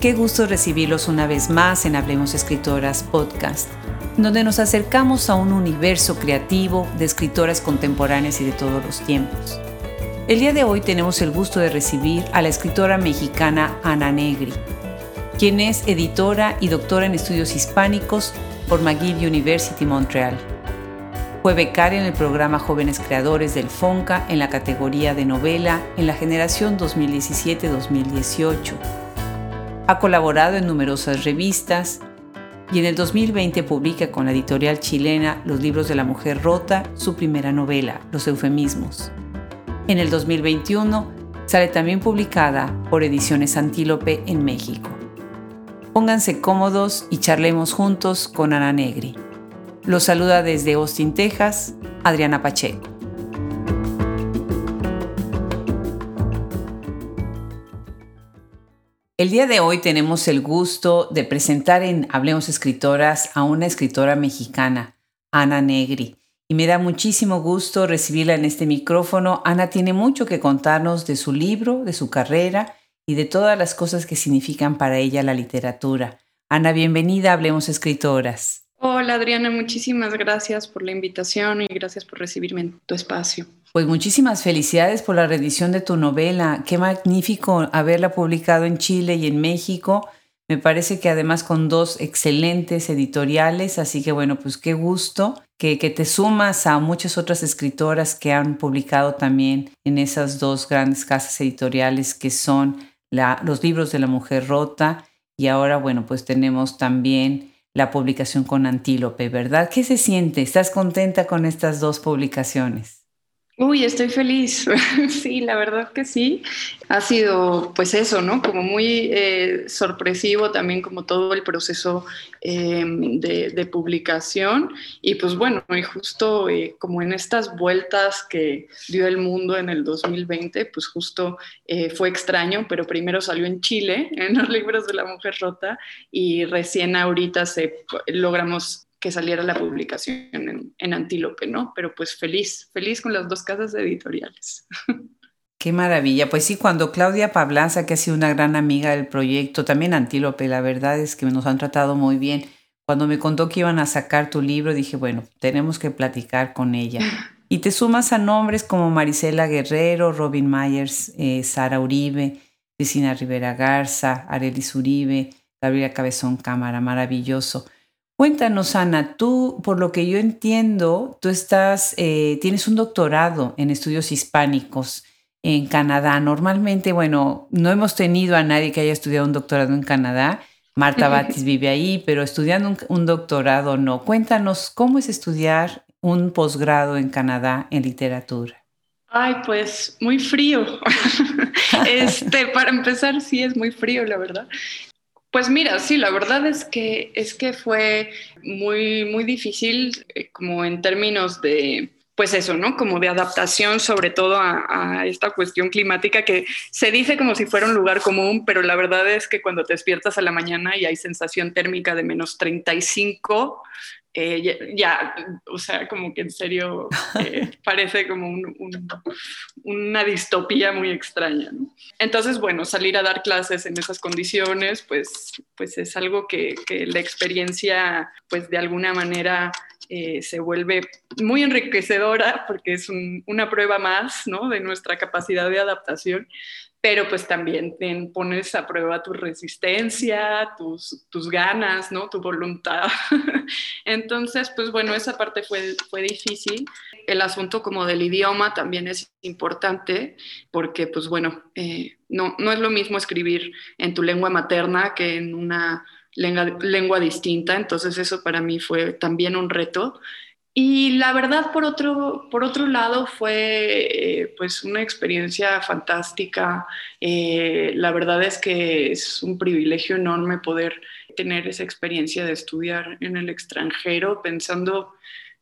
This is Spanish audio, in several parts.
Qué gusto recibirlos una vez más en Hablemos Escritoras Podcast, donde nos acercamos a un universo creativo de escritoras contemporáneas y de todos los tiempos. El día de hoy tenemos el gusto de recibir a la escritora mexicana Ana Negri, quien es editora y doctora en estudios hispánicos por McGill University Montreal. Fue becaria en el programa Jóvenes Creadores del FONCA en la categoría de novela en la generación 2017-2018 ha colaborado en numerosas revistas y en el 2020 publica con la editorial chilena Los libros de la mujer rota, su primera novela, Los eufemismos. En el 2021 sale también publicada por Ediciones Antílope en México. Pónganse cómodos y charlemos juntos con Ana Negri. Los saluda desde Austin, Texas, Adriana Pacheco. El día de hoy tenemos el gusto de presentar en Hablemos Escritoras a una escritora mexicana, Ana Negri. Y me da muchísimo gusto recibirla en este micrófono. Ana tiene mucho que contarnos de su libro, de su carrera y de todas las cosas que significan para ella la literatura. Ana, bienvenida Hablemos Escritoras. Hola Adriana, muchísimas gracias por la invitación y gracias por recibirme en tu espacio. Pues muchísimas felicidades por la reedición de tu novela. Qué magnífico haberla publicado en Chile y en México. Me parece que además con dos excelentes editoriales, así que bueno, pues qué gusto que, te sumas a muchas otras escritoras que han publicado también en esas dos grandes casas editoriales que son los libros de la mujer rota y ahora bueno, pues tenemos también la publicación con Antílope, ¿verdad? ¿Qué se siente? ¿Estás contenta con estas dos publicaciones? Uy, estoy feliz. sí, la verdad que sí. Ha sido, pues eso, ¿no? Como muy eh, sorpresivo también como todo el proceso eh, de, publicación. Y pues bueno, y justo eh, como en estas vueltas que dio el mundo en el 2020, pues justo fue extraño, pero primero salió en Chile, en los libros de la mujer rota, y recién ahorita se logramos que saliera la publicación en, en, Antílope, ¿no? Pero pues feliz, feliz con las dos casas editoriales. Qué maravilla. Pues sí, cuando Claudia Pablanza, que ha sido una gran amiga del proyecto, también Antílope, la verdad es que nos han tratado muy bien. Cuando me contó que iban a sacar tu libro, dije, bueno, tenemos que platicar con ella. Y te sumas a nombres como Marisela Guerrero, Robin Myers, eh, Sara Uribe, Cristina Rivera Garza, Arelis Uribe, Gabriela Cabezón Cámara, maravilloso. Cuéntanos, Ana, tú, por lo que yo entiendo, tú estás, eh, tienes un doctorado en estudios hispánicos en Canadá. Normalmente, bueno, no hemos tenido a nadie que haya estudiado un doctorado en Canadá. Marta Batis vive ahí, pero estudiando un, doctorado no. Cuéntanos, ¿cómo es estudiar un posgrado en Canadá en literatura? Ay, pues muy frío. este, para empezar, sí es muy frío, la verdad. Pues mira, sí, la verdad es que, es que fue muy, muy difícil eh, como en términos de, pues eso, ¿no? Como de adaptación sobre todo a, esta cuestión climática que se dice como si fuera un lugar común, pero la verdad es que cuando te despiertas a la mañana y hay sensación térmica de menos 35, eh, ya, o sea, como que en serio eh, parece como una distopía muy extraña. Entonces, bueno, salir a dar clases en esas condiciones, pues, pues es algo que, la experiencia, pues de alguna manera eh, se vuelve muy enriquecedora porque es una prueba más, ¿no? De nuestra capacidad de adaptación, pero pues también te pones a prueba tu resistencia, tus, tus ganas, ¿no? Tu voluntad. Entonces, pues bueno, esa parte fue, fue difícil. El asunto como del idioma también es importante porque, pues bueno, eh, no, no es lo mismo escribir en tu lengua materna que en una lengua, lengua distinta. Entonces, eso para mí fue también un reto. Y la verdad, por otro, por otro lado, fue eh, pues una experiencia fantástica. Eh, la verdad es que es un privilegio enorme poder tener esa experiencia de estudiar en el extranjero, pensando,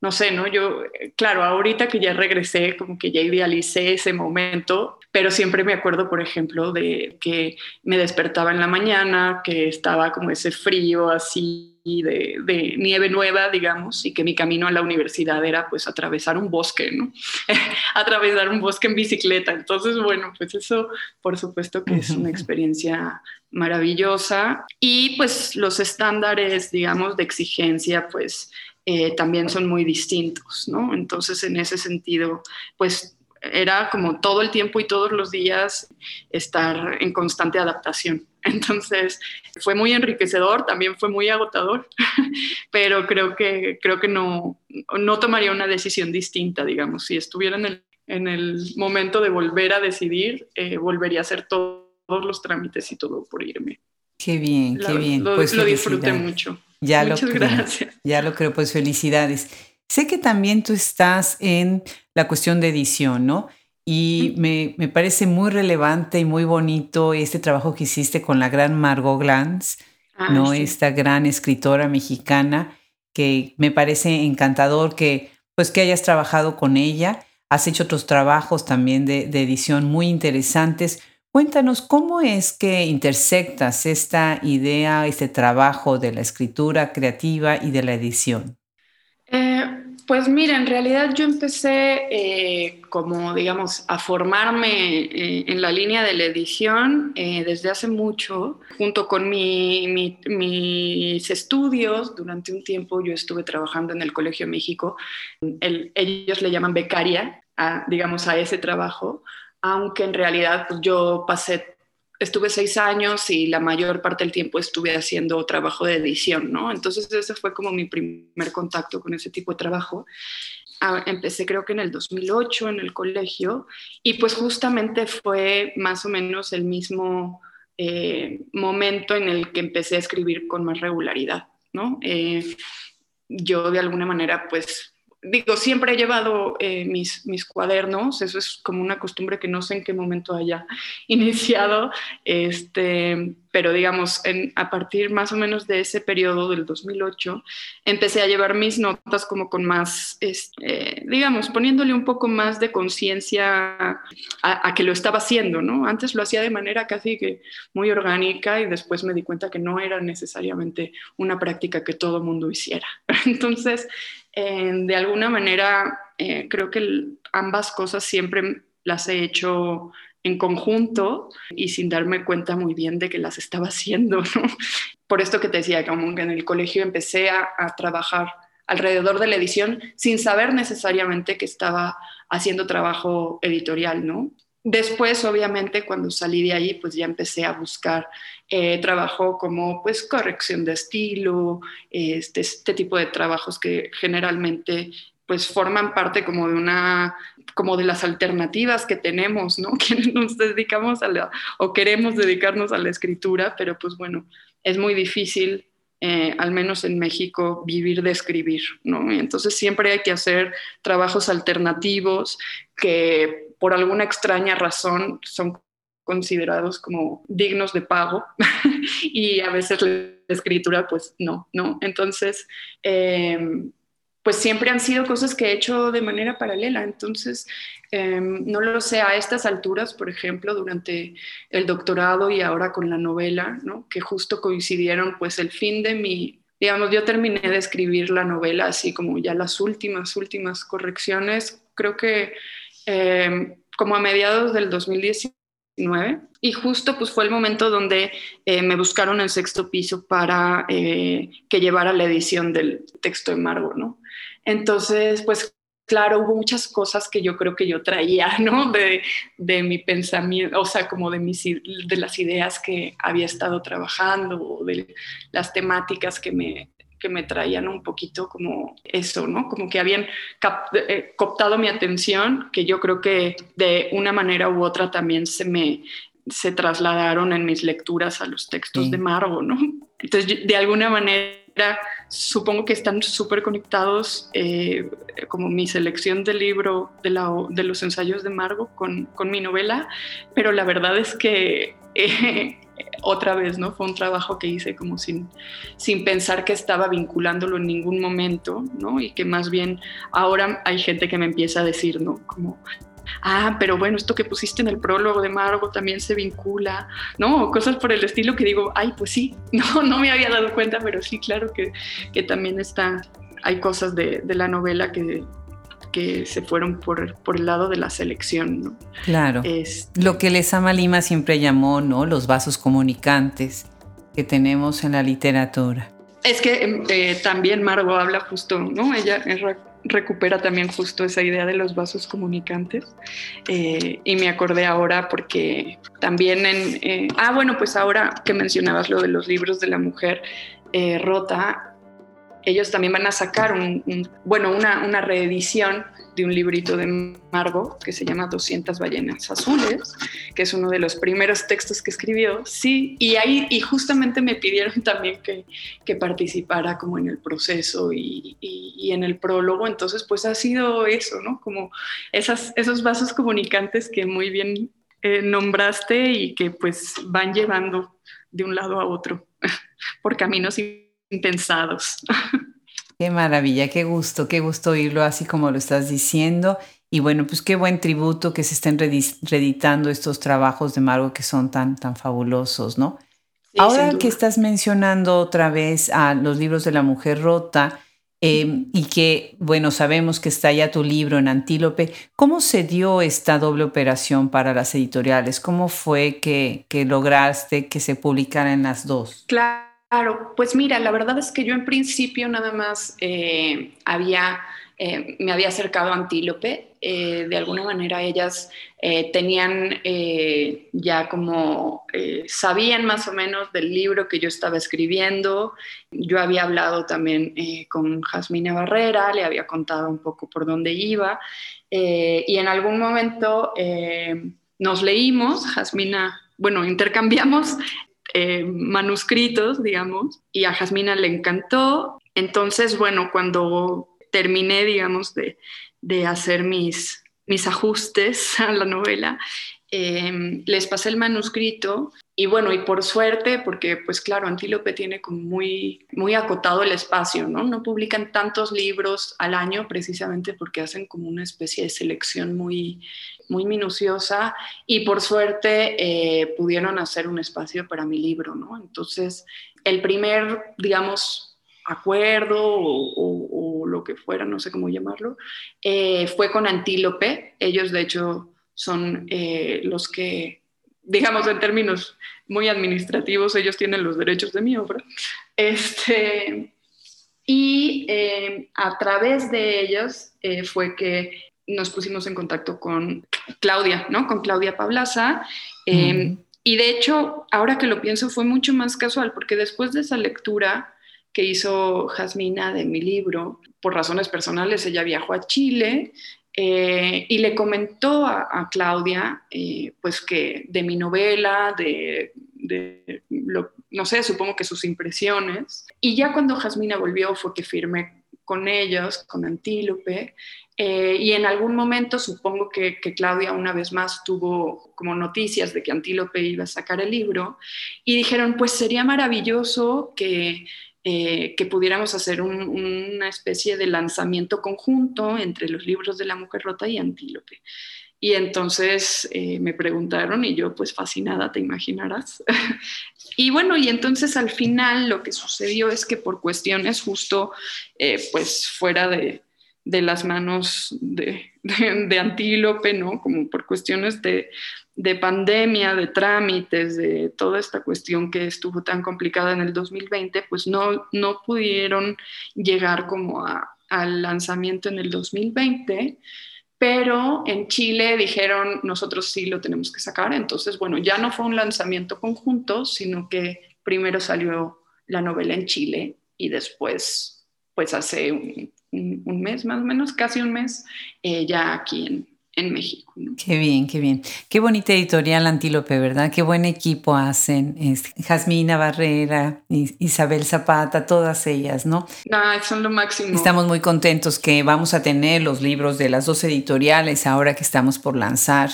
no sé, ¿no? Yo, claro, ahorita que ya regresé, como que ya idealicé ese momento, pero siempre me acuerdo, por ejemplo, de que me despertaba en la mañana, que estaba como ese frío así de, nieve nueva, digamos, y que mi camino a la universidad era pues atravesar un bosque, ¿no? atravesar un bosque en bicicleta. Entonces, bueno, pues eso por supuesto que es una experiencia maravillosa. Y pues los estándares, digamos, de exigencia, pues eh, también son muy distintos, ¿no? Entonces, en ese sentido, pues era como todo el tiempo y todos los días estar en constante adaptación. Entonces fue muy enriquecedor, también fue muy agotador, pero creo que, creo que no, no tomaría una decisión distinta, digamos. Si estuviera en el, en el momento de volver a decidir, eh, volvería a hacer todos los trámites y todo por irme. Qué bien, qué bien. Lo, pues lo disfruté mucho. Ya Muchas lo gracias. Ya lo creo, pues felicidades. Sé que también tú estás en la cuestión de edición, ¿no? Y me, parece muy relevante y muy bonito este trabajo que hiciste con la gran Margot Glantz, ah, ¿no? Esta gran escritora mexicana que me parece encantador que, pues, que hayas trabajado con ella. Has hecho otros trabajos también de, de edición muy interesantes. Cuéntanos cómo es que intersectas esta idea, este trabajo de la escritura creativa y de la edición. Pues mira, en realidad yo empecé eh, como, digamos, a formarme eh, en la línea de la edición eh, desde hace mucho, junto con mis estudios. Durante un tiempo yo estuve trabajando en el Colegio México. ellos le llaman becaria, digamos, a ese trabajo, aunque en realidad pues, yo pasé estuve seis años y la mayor parte del tiempo estuve haciendo trabajo de edición, ¿no? Entonces ese fue como mi primer contacto con ese tipo de trabajo. Ah, empecé creo que en el 2008 en el colegio y pues justamente fue más o menos el mismo eh, momento en el que empecé a escribir con más regularidad, ¿no? Eh, yo de alguna manera pues digo, siempre he llevado eh, mis, mis cuadernos, eso es como una costumbre que no sé en qué momento haya iniciado, este, pero digamos, en, a partir más o menos de ese periodo del 2008, empecé a llevar mis notas como con más, este, digamos, poniéndole un poco más de conciencia a, que lo estaba haciendo, ¿no? Antes lo hacía de manera casi que muy orgánica y después me di cuenta que no era necesariamente una práctica que todo mundo hiciera. Entonces, de alguna manera, eh, creo que ambas cosas siempre las he hecho en conjunto y sin darme cuenta muy bien de que las estaba haciendo, Por esto que te decía, como que en el colegio empecé a, trabajar alrededor de la edición sin saber necesariamente que estaba haciendo trabajo editorial, ¿no? Después, obviamente, cuando salí de ahí, pues ya empecé a buscar eh, trabajo como pues corrección de estilo, este, este tipo de trabajos que generalmente pues forman parte como de una como de las alternativas que tenemos, ¿no? Que nos dedicamos a la, o queremos dedicarnos a la escritura, pero pues bueno, es muy difícil, eh, al menos en México, vivir de escribir, ¿no? Entonces siempre hay que hacer trabajos alternativos que por alguna extraña razón son considerados como dignos de pago y a veces la escritura pues no, ¿no? Entonces, eh, pues siempre han sido cosas que he hecho de manera paralela. Entonces, em, no lo sé, a estas alturas, por ejemplo, durante el doctorado y ahora con la novela, ¿no? que justo coincidieron pues el fin de mi, digamos, yo terminé de escribir la novela así como ya las últimas, últimas correcciones, creo que em, como a mediados del 2019. Y justo pues fue el momento donde eh, me buscaron el sexto piso para eh, que llevara la edición del texto de Margot, ¿no? Entonces, pues claro, hubo muchas cosas que yo creo que yo traía, ¿no? De, mi pensamiento, o sea, como de, mis, de las ideas que había estado trabajando, o de las temáticas que me, que me traían un poquito como eso, ¿no? Como que habían eh, captado mi atención, que yo creo que de una manera u otra también se me se trasladaron en mis lecturas a los textos de Margo, ¿no? Entonces, de alguna manera supongo que están súper conectados eh, como mi selección del libro de, la, de los ensayos de Margo con, con, mi novela, pero la verdad es que eh, otra vez, ¿no? Fue un trabajo que hice como sin, sin pensar que estaba vinculándolo en ningún momento, ¿no? Y que más bien ahora hay gente que me empieza a decir, ¿no? Como ah, pero bueno, esto que pusiste en el prólogo de Margo también se vincula, ¿no? cosas por el estilo que digo, ay, pues sí, no, no me había dado cuenta, pero sí, claro que, que también está, hay cosas de, de la novela que, que se fueron por, por, el lado de la selección. ¿no? Claro. Este Lo que Lezama Lima siempre llamó, ¿no? Los vasos comunicantes que tenemos en la literatura. Es que em, eh, también Margo habla justo, ¿no? Ella recupera también justo esa idea de los vasos comunicantes. Eh, y me acordé ahora porque también en... Eh, ah, bueno, pues ahora que mencionabas lo de los libros de la mujer rota, ellos también van a sacar un, bueno, una, una, reedición de un librito de Margo que se llama 200 ballenas azules, que es uno de los primeros textos que escribió. Sí, y ahí y justamente me pidieron también que, que participara como en el proceso y, y, en el prólogo. Entonces, pues ha sido eso, ¿no? Como esas, esos vasos comunicantes que muy bien eh, nombraste y que pues van llevando de un lado a otro por caminos impensados. Qué maravilla, qué gusto, qué gusto oírlo así como lo estás diciendo. Y bueno, pues qué buen tributo que se estén reeditando estos trabajos de Margo que son tan, tan fabulosos, ¿no? Ahora que estás mencionando otra vez a los libros de la mujer rota em, y que, bueno, sabemos que está ya tu libro en Antílope, ¿cómo se dio esta doble operación para las editoriales? ¿Cómo fue que, que lograste que se publicaran las dos? Claro. Claro, pues mira, la verdad es que yo en principio nada más eh, había, eh, me había acercado a Antílope. Eh, de alguna manera ellas tenían ya como, sabían más o menos del libro que yo estaba escribiendo. Yo había hablado también con Jasmina Barrera, le había contado un poco por dónde iba. y en algún momento nos leímos, Jasmina bueno, intercambiamos eh, manuscritos, digamos, y a Jasmina le encantó. Entonces, bueno, cuando terminé, digamos, de, hacer mis, mis ajustes a la novela, em, les pasé el manuscrito y bueno, y por suerte, porque pues claro, Antílope tiene como muy, muy acotado el espacio, ¿no? No publican tantos libros al año precisamente porque hacen como una especie de selección muy, muy minuciosa y por suerte eh, pudieron hacer un espacio para mi libro, ¿no? Entonces, el primer, digamos, acuerdo o, lo que fuera, no sé cómo llamarlo, eh, fue con Antílope. Ellos, de hecho, son eh, los que digamos en términos muy administrativos, ellos tienen los derechos de mi obra. Este, y eh, a través de ellos eh, fue que nos pusimos en contacto con Claudia, ¿no? Con Claudia Pablaza. Eh, y de hecho, ahora que lo pienso, fue mucho más casual, porque después de esa lectura que hizo Jasmina de mi libro, por razones personales, ella viajó a Chile eh, y le comentó a, Claudia, eh, pues que de mi novela, de, no sé, supongo que sus impresiones. Y ya cuando Jasmina volvió fue que firmé con ellos, con Antílope, eh, y en algún momento supongo que, Claudia una vez más tuvo como noticias de que Antílope iba a sacar el libro, y dijeron, pues sería maravilloso que eh, que pudiéramos hacer una especie de lanzamiento conjunto entre los libros de la mujer rota y Antílope. Y entonces eh, me preguntaron y yo pues fascinada, te imaginarás. y bueno, y entonces al final lo que sucedió es que por cuestiones justo pues fuera de, de las manos de, Antílope, ¿no? Como por cuestiones de, de, pandemia, de trámites, de toda esta cuestión que estuvo tan complicada en el 2020, pues no, no pudieron llegar como al lanzamiento en el 2020. Pero en Chile dijeron, nosotros sí lo tenemos que sacar. Entonces, bueno, ya no fue un lanzamiento conjunto, sino que primero salió la novela en Chile y después, pues hace un, un, mes más o menos, casi un mes, eh, ya aquí en, en México. Qué bien, qué bien. Qué bonita editorial Antílope, ¿verdad? Qué buen equipo hacen. Es Jasmina Barrera, Isabel Zapata, todas ellas, ¿no? Ah, son lo máximo. Estamos muy contentos que vamos a tener los libros de las dos editoriales ahora que estamos por lanzar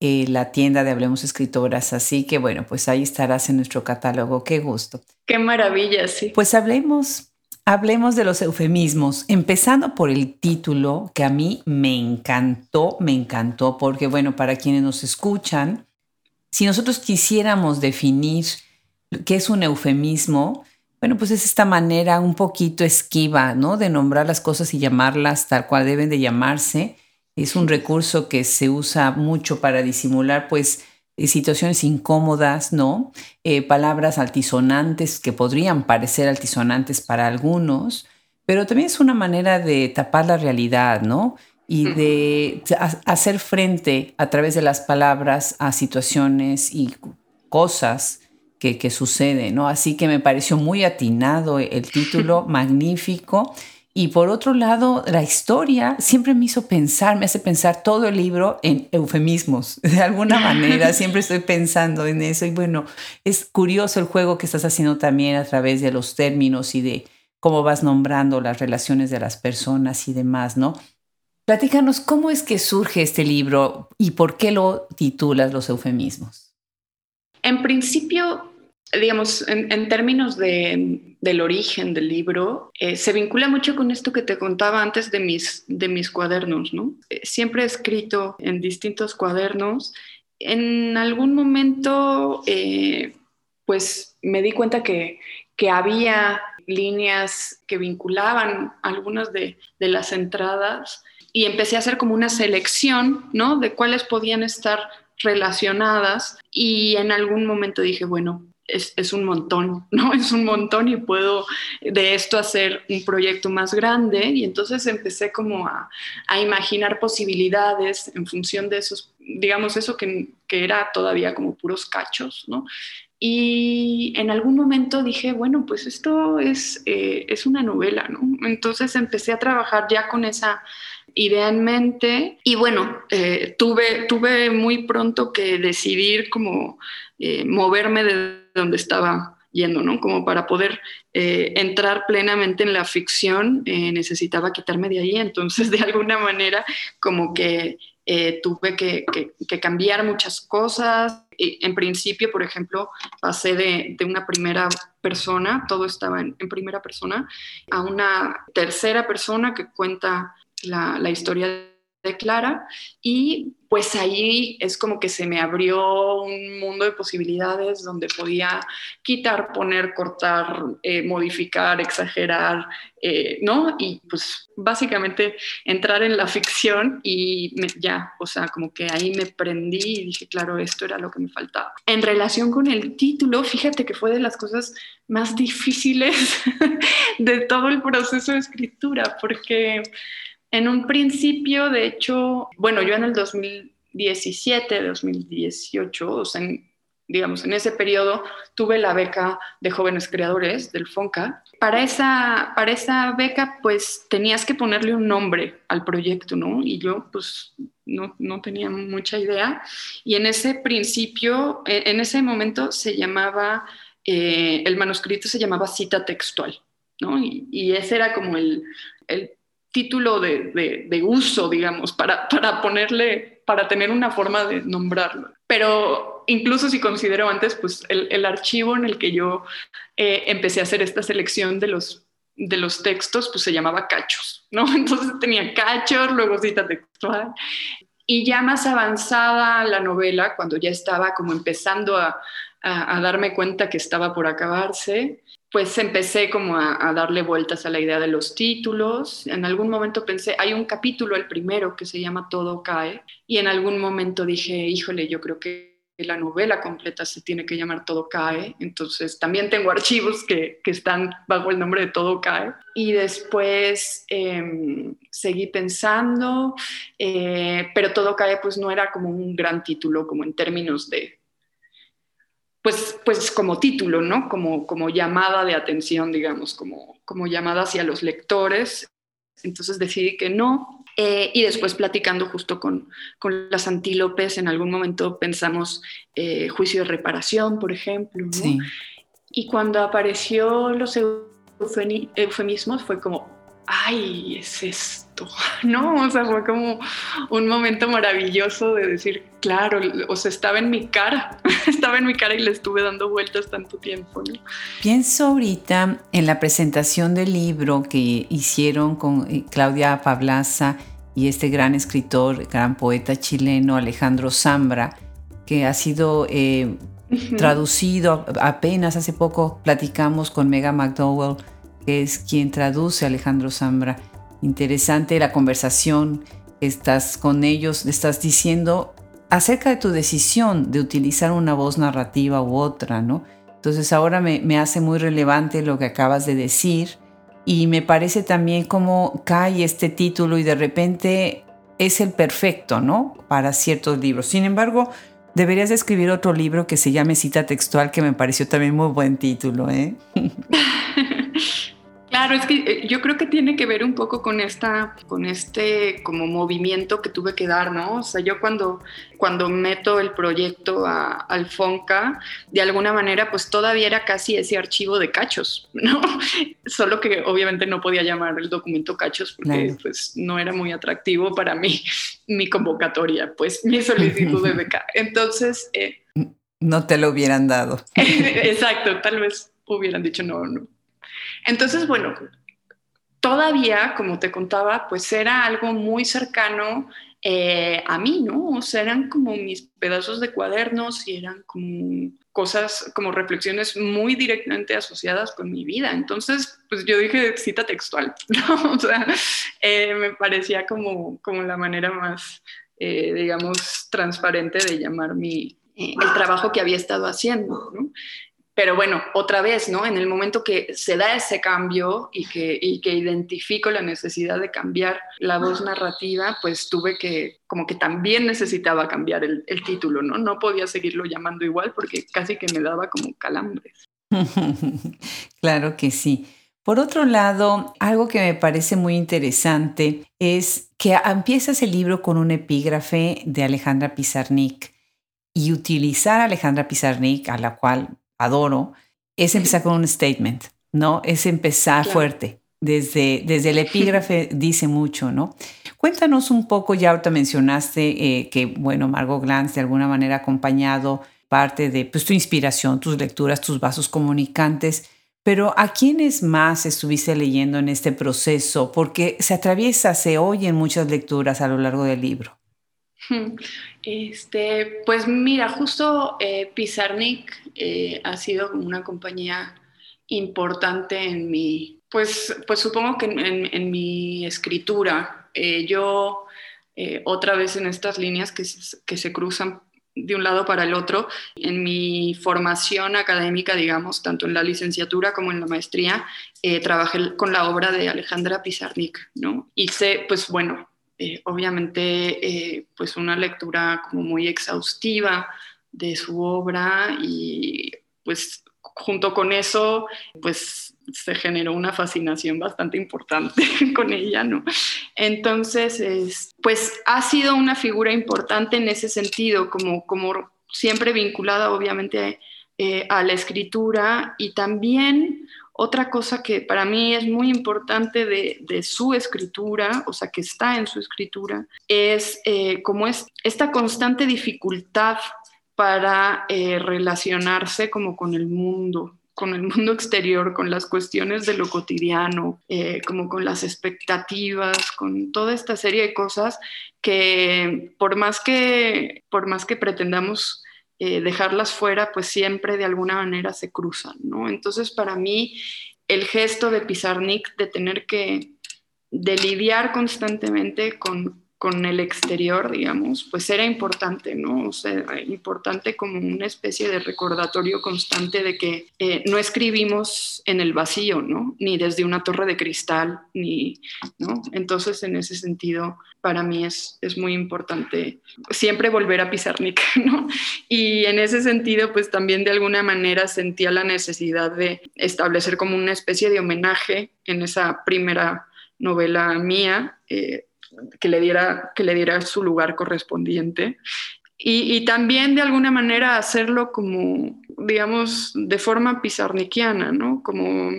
eh, la tienda de Hablemos Escritoras. Así que bueno, pues ahí estarás en nuestro catálogo. Qué gusto. Qué maravilla, sí. Pues hablemos Hablemos de los eufemismos, empezando por el título que a mí me encantó, me encantó, porque bueno, para quienes nos escuchan, si nosotros quisiéramos definir qué es un eufemismo, bueno, pues es esta manera un poquito esquiva, ¿no? De nombrar las cosas y llamarlas tal cual deben de llamarse. Es un recurso que se usa mucho para disimular, pues, situaciones incómodas, ¿no? Eh, palabras altisonantes que podrían parecer altisonantes para algunos, pero también es una manera de tapar la realidad, ¿no? Y de hacer frente a través de las palabras a situaciones y cosas que, que suceden, ¿no? Así que me pareció muy atinado el título, magnífico. Y por otro lado, la historia siempre me hizo pensar, me hace pensar todo el libro en eufemismos. De alguna manera, siempre estoy pensando en eso. Y bueno, es curioso el juego que estás haciendo también a través de los términos y de cómo vas nombrando las relaciones de las personas y demás, ¿no? Platícanos cómo es que surge este libro y por qué lo titulas Los eufemismos. En principio, digamos, en, términos del origen del libro, eh, se vincula mucho con esto que te contaba antes de mis, de mis cuadernos, ¿no? Eh, siempre he escrito en distintos cuadernos. En algún momento, eh, pues me di cuenta que, que había líneas que vinculaban algunas de, de, las entradas y empecé a hacer como una selección, ¿no? De cuáles podían estar relacionadas y en algún momento dije, bueno, es, un montón, ¿no? Es un montón y puedo de esto hacer un proyecto más grande. Y entonces empecé como a, imaginar posibilidades en función de esos, digamos, eso que, era todavía como puros cachos, ¿no? Y en algún momento dije, bueno, pues esto es, eh, es una novela, ¿no? Entonces empecé a trabajar ya con esa idea en mente y bueno, eh, tuve, tuve muy pronto que decidir como eh, moverme de donde estaba yendo, ¿no? Como para poder eh, entrar plenamente en la ficción, necesitaba quitarme de ahí, entonces de alguna manera como que tuve que, cambiar muchas cosas. En principio, por ejemplo, pasé de, una primera persona, todo estaba en, primera persona, a una tercera persona que cuenta la, la historia de Clara y pues ahí es como que se me abrió un mundo de posibilidades donde podía quitar, poner, cortar, eh, modificar, exagerar, eh, ¿no? Y pues básicamente entrar en la ficción y ya, o sea, como que ahí me prendí y dije, claro, esto era lo que me faltaba. En relación con el título, fíjate que fue de las cosas más difíciles de todo el proceso de escritura, porque en un principio, de hecho, bueno, yo en el 2017, 2018, o sea, digamos, en ese periodo tuve la beca de jóvenes creadores del FONCA. Para esa, para esa beca, pues tenías que ponerle un nombre al proyecto, ¿no? Y yo, pues, no, no tenía mucha idea. Y en ese principio, e, en ese momento se llamaba, eh, el manuscrito se llamaba cita textual, ¿no? Y, y ese era como el, el título de, uso, digamos, para, para ponerle, para tener una forma de nombrarlo. Pero incluso si considero antes, pues el, archivo en el que yo eh, empecé a hacer esta selección de los, de los textos, pues se llamaba Cachos, ¿no? Entonces tenía Cachos, luego cita textual. Y ya más avanzada la novela, cuando ya estaba como empezando a, a darme cuenta que estaba por acabarse, pues empecé como a, darle vueltas a la idea de los títulos. En algún momento pensé, hay un capítulo, el primero, que se llama Todo cae, y en algún momento dije, híjole, yo creo que la novela completa se tiene que llamar Todo cae. Entonces también tengo archivos que, están bajo el nombre de Todo cae. Y después em, seguí pensando, eh, pero Todo cae pues no era como un gran título, como en términos de pues, pues como título, ¿no? Como, como llamada de atención, digamos, como, como llamada hacia los lectores. Entonces decidí que no. Eh, y después platicando justo con, con, las antílopes, en algún momento pensamos eh, juicio de reparación, por ejemplo. ¿no? Y cuando apareció los eufemismos fue como, ay, ese es No, o sea, fue como un momento maravilloso de decir, claro, o sea, estaba en mi cara, estaba en mi cara y le estuve dando vueltas tanto tiempo. ¿no? Pienso ahorita en la presentación del libro que hicieron con eh, Claudia Pablaza y este gran escritor, gran poeta chileno Alejandro Zambra, que ha sido eh, traducido apenas hace poco platicamos con Mega McDowell, que es quien traduce a Alejandro Zambra. Interesante la conversación estás con ellos, estás diciendo acerca de tu decisión de utilizar una voz narrativa u otra, ¿no? Entonces ahora me, me hace muy relevante lo que acabas de decir y me parece también como cae este título y de repente es el perfecto, ¿no? Para ciertos libros. Sin embargo, deberías escribir otro libro que se llame Cita Textual, que me pareció también muy buen título, ¿eh? Claro, es que eh, yo creo que tiene que ver un poco con esta, con este como movimiento que tuve que dar, ¿no? O sea, yo cuando, cuando meto el proyecto a, al Fonca, de alguna manera, pues todavía era casi ese archivo de cachos, ¿no? Solo que obviamente no podía llamar el documento cachos porque pues no era muy atractivo para mí mi convocatoria, pues mi solicitud de beca. Entonces... Eh, no te lo hubieran dado. Exacto, tal vez hubieran dicho no, no entonces, bueno, todavía, como te contaba, pues era algo muy cercano eh, a mí, ¿no? O sea, eran como mis pedazos de cuadernos y eran como cosas, como reflexiones muy directamente asociadas con mi vida. Entonces, pues yo dije cita textual, ¿no? O sea, eh, me parecía como, como la manera más, eh, digamos, transparente de llamar mi, el trabajo que había estado haciendo, ¿no? Pero bueno, otra vez, ¿no? En el momento que se da ese cambio y que, y que identifico la necesidad de cambiar la voz narrativa, pues tuve que, como que también necesitaba cambiar el, el título, ¿no? No podía seguirlo llamando igual porque casi que me daba como calambres. claro que sí. Por otro lado, algo que me parece muy interesante es que empiezas el libro con un epígrafe de Alejandra Pizarnik y utilizar a Alejandra Pizarnik, a la cual adoro, es empezar con un statement, ¿no? Es empezar fuerte. Desde, desde el epígrafe dice mucho, ¿no? Cuéntanos un poco, ya ahorita mencionaste eh, que, bueno, Margot Glantz de alguna manera ha acompañado parte de pues, tu inspiración, tus lecturas, tus vasos comunicantes, pero ¿a quiénes más estuviste leyendo en este proceso? Porque se atraviesa, se oye en muchas lecturas a lo largo del libro. Este, pues mira, justo eh, Pizarnik eh, ha sido una compañía importante en mi, pues, pues supongo que en, mi escritura. Eh, yo, otra vez en estas líneas que, que se cruzan de un lado para el otro. En mi formación académica, digamos, tanto en la licenciatura como en la maestría, trabajé con la obra de Alejandra Pizarnik, ¿no? Hice, pues bueno, eh, obviamente eh, pues una lectura como muy exhaustiva de su obra y pues junto con eso pues se generó una fascinación bastante importante con ella, ¿no? Entonces, pues ha sido una figura importante en ese sentido, como, como siempre vinculada obviamente eh, a la escritura y también otra cosa que para mí es muy importante de, su escritura, o sea, que está en su escritura, es eh, como es esta constante dificultad para eh, relacionarse como con el mundo, con el mundo exterior, con las cuestiones de lo cotidiano, eh, como con las expectativas, con toda esta serie de cosas que por más que, por más que pretendamos eh, dejarlas fuera, pues siempre de alguna manera se cruzan, ¿no? Entonces, para mí, el gesto de Pizarnik de tener que, de lidiar constantemente con, con el exterior, digamos, pues era importante, ¿no? O sea, importante como una especie de recordatorio constante de que eh, no escribimos en el vacío, ¿no? Ni desde una torre de cristal, ni, ¿no? Entonces, en ese sentido, para mí es, es muy importante siempre volver a Pizarnik, ¿no? Y en ese sentido, pues también de alguna manera sentía la necesidad de establecer como una especie de homenaje en esa primera novela mía. Eh, que le diera, que le diera su lugar correspondiente. Y, también de alguna manera hacerlo como, digamos, de forma pizarniquiana, ¿no? Como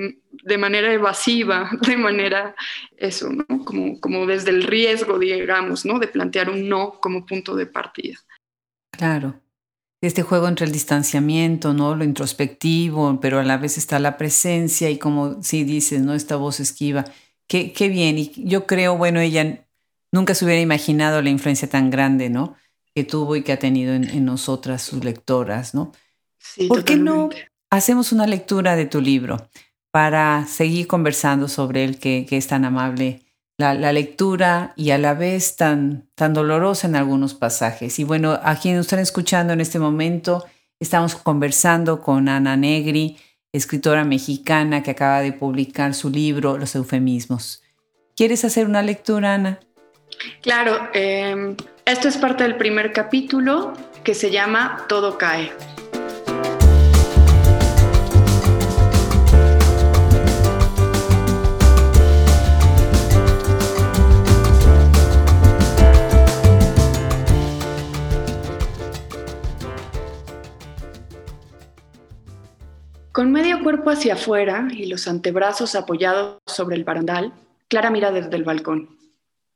de manera evasiva, de manera, eso, ¿no? Como, como desde el riesgo, digamos, ¿no? De plantear un no como punto de partida. Claro. Este juego entre el distanciamiento, ¿no? Lo introspectivo, pero a la vez está la presencia y como si dices, ¿no? Esta voz esquiva. Qué, qué bien. Y yo creo, bueno, ella nunca se hubiera imaginado la influencia tan grande, ¿no? Que tuvo y que ha tenido en, nosotras, sus lectoras, ¿no? Sí, ¿Por qué no hacemos una lectura de tu libro para seguir conversando sobre él, que, que es tan amable? La, la, lectura y a la vez tan, tan dolorosa en algunos pasajes. Y bueno, a quienes están escuchando en este momento, estamos conversando con Ana Negri, escritora mexicana que acaba de publicar su libro Los eufemismos. ¿Quieres hacer una lectura, Ana? Claro, eh, esto es parte del primer capítulo que se llama Todo cae. Con medio cuerpo hacia afuera y los antebrazos apoyados sobre el barandal, Clara mira desde el balcón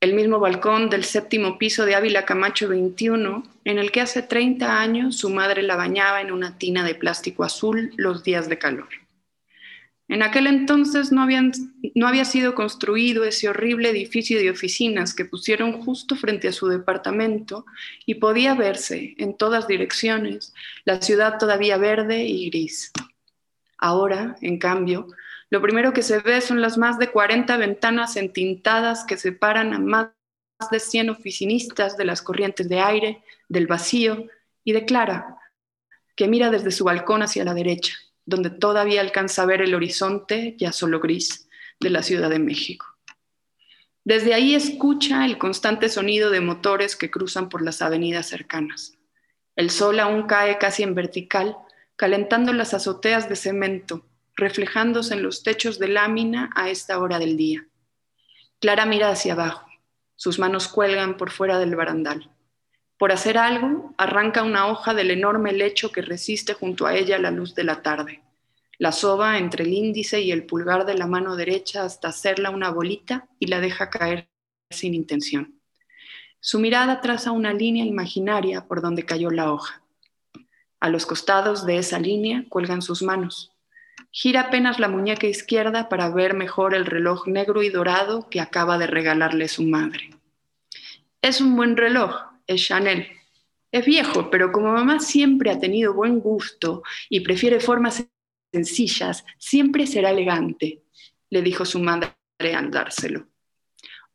el mismo balcón del séptimo piso de Ávila Camacho 21, en el que hace 30 años su madre la bañaba en una tina de plástico azul los días de calor. En aquel entonces no, no había sido construido ese horrible edificio de oficinas que pusieron justo frente a su departamento y podía verse en todas direcciones la ciudad todavía verde y gris. Ahora, en cambio, lo primero que se ve son las más de 40 ventanas entintadas que separan a más de 100 oficinistas de las corrientes de aire, del vacío y de Clara, que mira desde su balcón hacia la derecha, donde todavía alcanza a ver el horizonte, ya solo gris, de la Ciudad de México. Desde ahí escucha el constante sonido de motores que cruzan por las avenidas cercanas. El sol aún cae casi en vertical, calentando las azoteas de cemento reflejándose en los techos de lámina a esta hora del día. Clara mira hacia abajo, sus manos cuelgan por fuera del barandal. Por hacer algo, arranca una hoja del enorme lecho que resiste junto a ella la luz de la tarde. La soba entre el índice y el pulgar de la mano derecha hasta hacerla una bolita y la deja caer sin intención. Su mirada traza una línea imaginaria por donde cayó la hoja. A los costados de esa línea cuelgan sus manos, Gira apenas la muñeca izquierda para ver mejor el reloj negro y dorado que acaba de regalarle su madre. Es un buen reloj, es Chanel. Es viejo, pero como mamá siempre ha tenido buen gusto y prefiere formas sencillas, siempre será elegante, le dijo su madre al dárselo.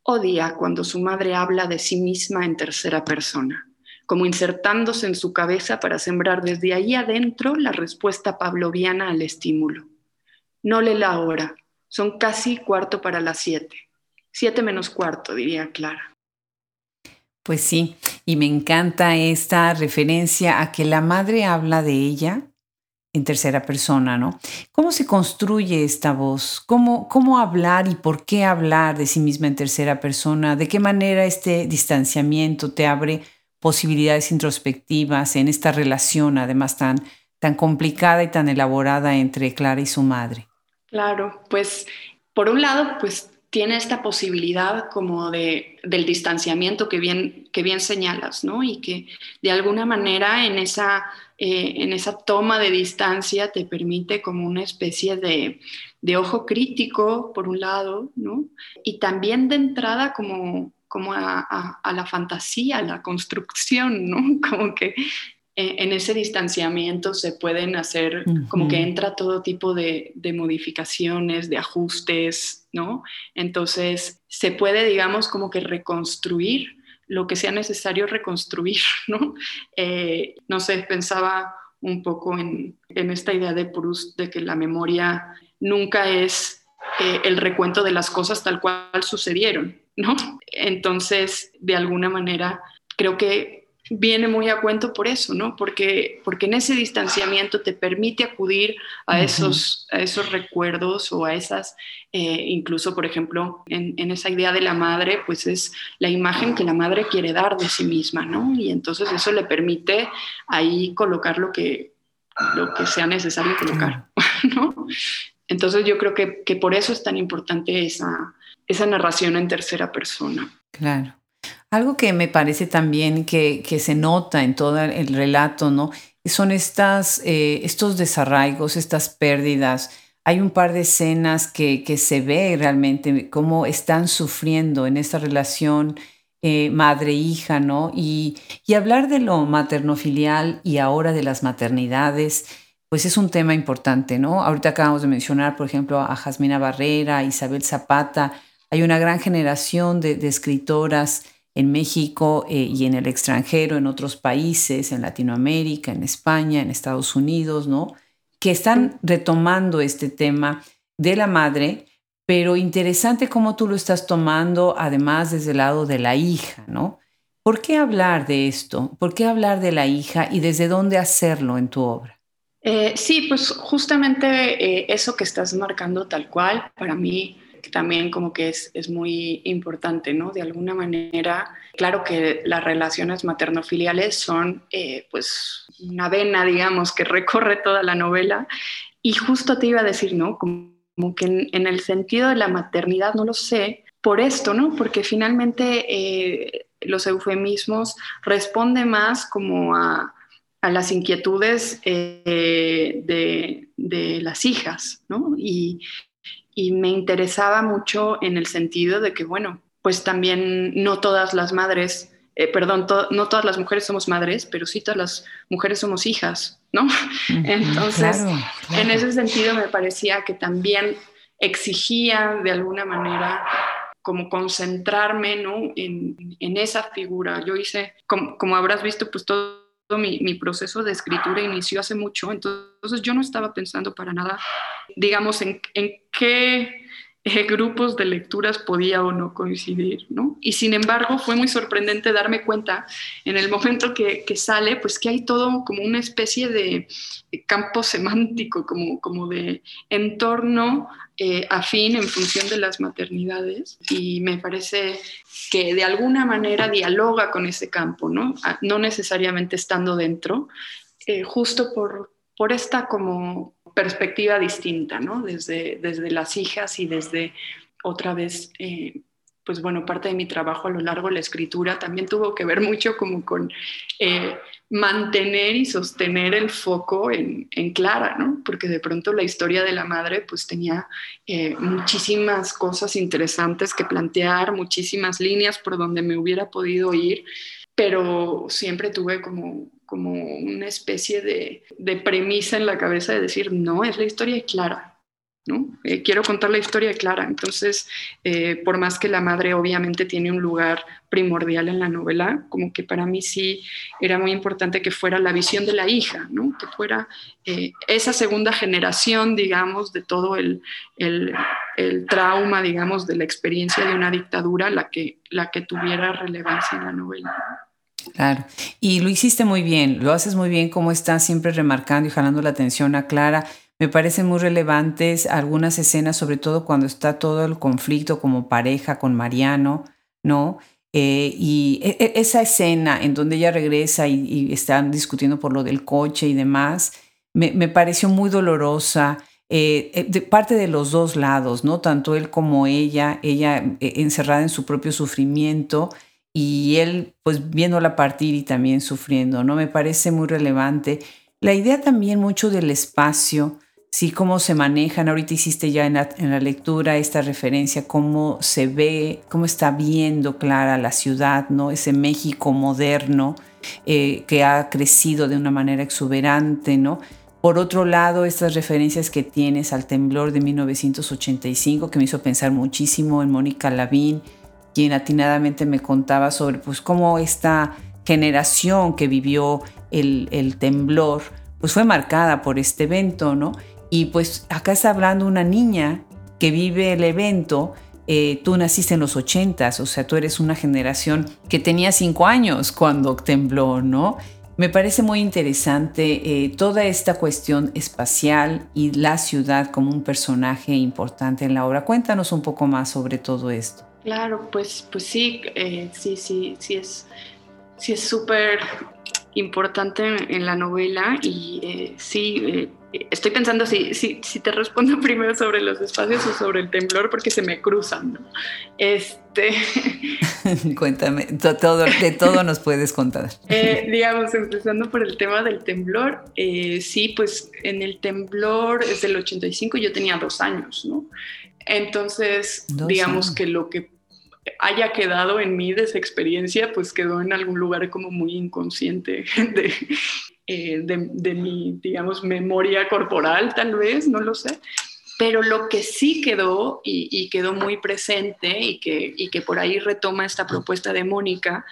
Odia cuando su madre habla de sí misma en tercera persona como insertándose en su cabeza para sembrar desde ahí adentro la respuesta pavloviana al estímulo. No le la hora, son casi cuarto para las siete. Siete menos cuarto, diría Clara. Pues sí, y me encanta esta referencia a que la madre habla de ella en tercera persona, ¿no? ¿Cómo se construye esta voz? ¿Cómo, ¿Cómo hablar y por qué hablar de sí misma en tercera persona? ¿De qué manera este distanciamiento te abre posibilidades introspectivas en esta relación, además tan, tan complicada y tan elaborada entre Clara y su madre. Claro, pues por un lado, pues tiene esta posibilidad como de, del distanciamiento que bien, que bien señalas, ¿no? Y que de alguna manera en esa, eh, en esa toma de distancia te permite como una especie de, de ojo crítico, por un lado, ¿no? Y también de entrada como como a, la fantasía, a la construcción, ¿no? Como que eh, en ese distanciamiento se pueden hacer, como que entra todo tipo de, modificaciones, de ajustes, ¿no? Entonces se puede, digamos, como que reconstruir lo que sea necesario reconstruir, ¿no? Eh, no sé, pensaba un poco en, esta idea de Proust de que la memoria nunca es eh, el recuento de las cosas tal cual sucedieron, ¿no? Entonces, de alguna manera, creo que viene muy a cuento por eso, ¿no? Porque, porque en ese distanciamiento te permite acudir a esos, a esos recuerdos o a esas, eh, incluso, por ejemplo, en, esa idea de la madre, pues es la imagen que la madre quiere dar de sí misma, ¿no? Y entonces eso le permite ahí colocar lo que, lo que sea necesario colocar, ¿no? Entonces yo creo que, que por eso es tan importante esa, esa narración en tercera persona. Claro. Algo que me parece también que, que se nota en todo el relato, ¿no? Son estas, eh, estos desarraigos, estas pérdidas. Hay un par de escenas que, que se ve realmente cómo están sufriendo en esta relación eh, madre-hija, ¿no? Y, y hablar de lo materno-filial y ahora de las maternidades pues es un tema importante, ¿no? Ahorita acabamos de mencionar, por ejemplo, a Jasmina Barrera, Isabel Zapata. Hay una gran generación de, escritoras en México eh, y en el extranjero, en otros países, en Latinoamérica, en España, en Estados Unidos, ¿no? Que están retomando este tema de la madre, pero interesante cómo tú lo estás tomando, además desde el lado de la hija, ¿no? ¿Por qué hablar de esto? ¿Por qué hablar de la hija y desde dónde hacerlo en tu obra? Eh, sí, pues justamente eh, eso que estás marcando tal cual, para mí también como que es, es, muy importante, ¿no? De alguna manera, claro que las relaciones materno-filiales son eh, pues una vena, digamos, que recorre toda la novela y justo te iba a decir, ¿no? Como, que en, en, el sentido de la maternidad, no lo sé, por esto, ¿no? Porque finalmente los eufemismos responden más como a a las inquietudes eh, de, las hijas, ¿no? Y, me interesaba mucho en el sentido de que, bueno, pues también no todas las madres, eh, perdón, no todas las mujeres somos madres, pero sí todas las mujeres somos hijas, ¿no? Entonces, en ese sentido me parecía que también exigía de alguna manera como concentrarme ¿no? en, esa figura. Yo hice, como, como habrás visto, pues todo mi, proceso de escritura inició hace mucho, entonces yo no estaba pensando para nada, digamos, en, qué eh, grupos de lecturas podía o no coincidir, ¿no? Y sin embargo fue muy sorprendente darme cuenta en el momento que, sale, pues que hay todo como una especie de campo semántico, como, como de entorno eh, afín en función de las maternidades y me parece que de alguna manera dialoga con ese campo, ¿no? Ah, no necesariamente estando dentro, eh, justo por, por esta como perspectiva distinta, ¿no? Desde, desde las hijas y desde otra vez eh, pues bueno, parte de mi trabajo a lo largo de la escritura también tuvo que ver mucho como con eh, mantener y sostener el foco en, Clara, ¿no? Porque de pronto la historia de la madre pues tenía eh, muchísimas cosas interesantes que plantear, muchísimas líneas por donde me hubiera podido ir, pero siempre tuve como, como una especie de, de premisa en la cabeza de decir, no, es la historia de Clara, eh, quiero contar la historia de Clara, entonces, eh, por más que la madre obviamente tiene un lugar primordial en la novela, como que para mí sí era muy importante que fuera la visión de la hija, ¿no? que fuera eh, esa segunda generación, digamos, de todo el, el, el, trauma, digamos, de la experiencia de una dictadura, la que, la que tuviera relevancia en la novela. Claro, y lo hiciste muy bien, lo haces muy bien, como estás siempre remarcando y jalando la atención a Clara me parecen muy relevantes algunas escenas, sobre todo cuando está todo el conflicto como pareja con Mariano, ¿no? Eh, y e, e, esa escena en donde ella regresa y, están discutiendo por lo del coche y demás, me, pareció muy dolorosa. Eh, eh, de parte de los dos lados, ¿no? Tanto él como ella, ella encerrada en su propio sufrimiento y él pues viéndola partir y también sufriendo, ¿no? Me parece muy relevante. La idea también mucho del espacio, sí, cómo se manejan. Ahorita hiciste ya en la, lectura esta referencia, cómo se ve, cómo está viendo Clara la ciudad, ¿no? Ese México moderno eh, que ha crecido de una manera exuberante, ¿no? Por otro lado, estas referencias que tienes al temblor de 1985, que me hizo pensar muchísimo en Mónica Lavín, quien atinadamente me contaba sobre pues, cómo esta generación que vivió el, el temblor, pues fue marcada por este evento, ¿no? Y pues acá está hablando una niña que vive el evento. Eh, tú naciste en los ochentas, o sea, tú eres una generación que tenía cinco años cuando tembló, ¿no? Me parece muy interesante eh, toda esta cuestión espacial y la ciudad como un personaje importante en la obra. Cuéntanos un poco más sobre todo esto. Claro, pues, pues sí, eh, sí, sí, sí es sí es súper importante en, la novela y sí, estoy pensando si, si, si, te respondo primero sobre los espacios o sobre el temblor porque se me cruzan. ¿no? Este... Cuéntame, todo, de todo nos puedes contar. Eh, digamos, empezando por el tema del temblor, eh, sí, pues en el temblor es del 85, yo tenía dos años, ¿no? Entonces, digamos que lo que haya quedado en mí de esa experiencia, pues quedó en algún lugar como muy inconsciente de, eh, de, mi, digamos, memoria corporal, tal vez, no lo sé. Pero lo que sí quedó y, quedó muy presente y que, y que por ahí retoma esta propuesta de Mónica,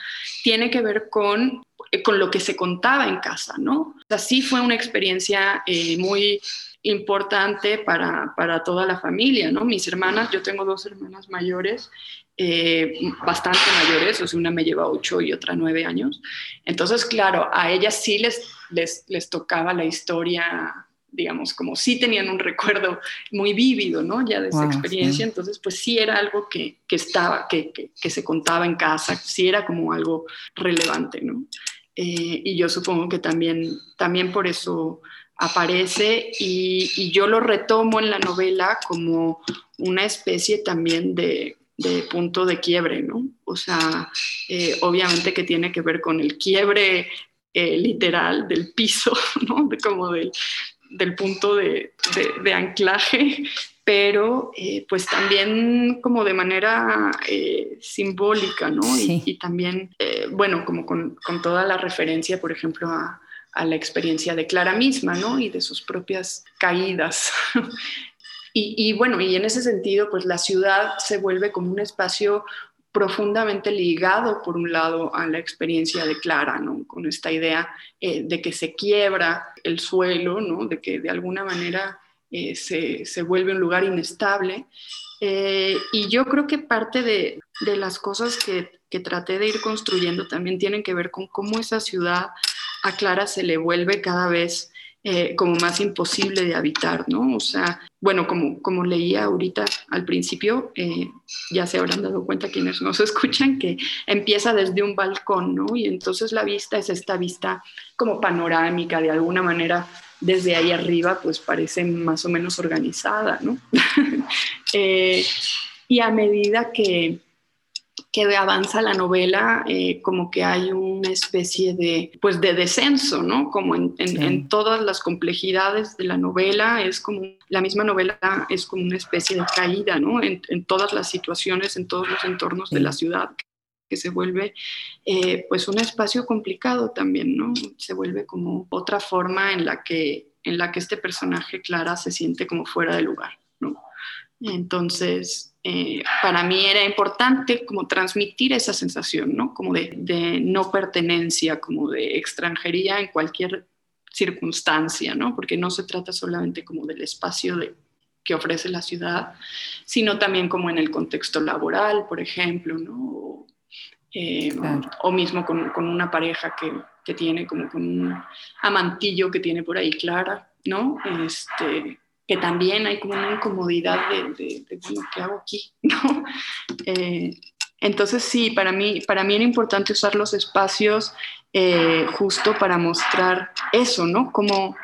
tiene que ver con, con lo que se contaba en casa, ¿no? Así fue una experiencia eh, muy importante para, para, toda la familia, ¿no? Mis hermanas, yo tengo dos hermanas mayores, eh, bastante mayores, o sea, una me lleva ocho y otra nueve años. Entonces, claro, a ellas sí les, les, les tocaba la historia, digamos, como sí tenían un recuerdo muy vívido, ¿no? Ya de esa experiencia, entonces, pues sí era algo que, que estaba, que, que, se contaba en casa, sí era como algo relevante, ¿no? Eh, y yo supongo que también, también por eso aparece y, yo lo retomo en la novela como una especie también de, punto de quiebre, ¿no? O sea, eh, obviamente que tiene que ver con el quiebre eh, literal del piso, ¿no? como del, punto de, anclaje, pero eh, pues también como de manera simbólica, ¿no? Y, también, bueno, como con, con, toda la referencia, por ejemplo, a, a la experiencia de Clara misma, ¿no? Y de sus propias caídas. y, bueno, y en ese sentido, pues la ciudad se vuelve como un espacio profundamente ligado, por un lado, a la experiencia de Clara, ¿no? Con esta idea eh, de que se quiebra el suelo, ¿no? De que de alguna manera eh, se, vuelve un lugar inestable. Eh, y yo creo que parte de, las cosas que, que, traté de ir construyendo también tienen que ver con cómo esa ciudad a Clara se le vuelve cada vez eh, como más imposible de habitar, ¿no? O sea, bueno, como, como leía ahorita al principio, eh, ya se habrán dado cuenta quienes nos escuchan que empieza desde un balcón, ¿no? Y entonces la vista es esta vista como panorámica, de alguna manera desde ahí arriba, pues parece más o menos organizada, ¿no? Eh, y a medida que, que avanza la novela, eh, como que hay una especie de, pues de descenso, ¿no? Como en, todas las complejidades de la novela, es como, la misma novela es como una especie de caída, ¿no? En, todas las situaciones, en todos los entornos de la ciudad, que se vuelve, eh, pues, un espacio complicado también, ¿no? Se vuelve como otra forma en la que, en la que este personaje, Clara, se siente como fuera de lugar, ¿no? Entonces, eh, para mí era importante como transmitir esa sensación, ¿no? Como de, no pertenencia, como de extranjería en cualquier circunstancia, ¿no? Porque no se trata solamente como del espacio de, que ofrece la ciudad, sino también como en el contexto laboral, por ejemplo, ¿no? O, eh, mismo con, con, una pareja que, que, tiene como con un amantillo que tiene por ahí Clara, ¿no? Este, que también hay como una incomodidad de, de, bueno, ¿qué hago aquí? ¿No? Eh, entonces sí, para mí, para mí era importante usar los espacios eh, justo para mostrar eso, ¿no? Como,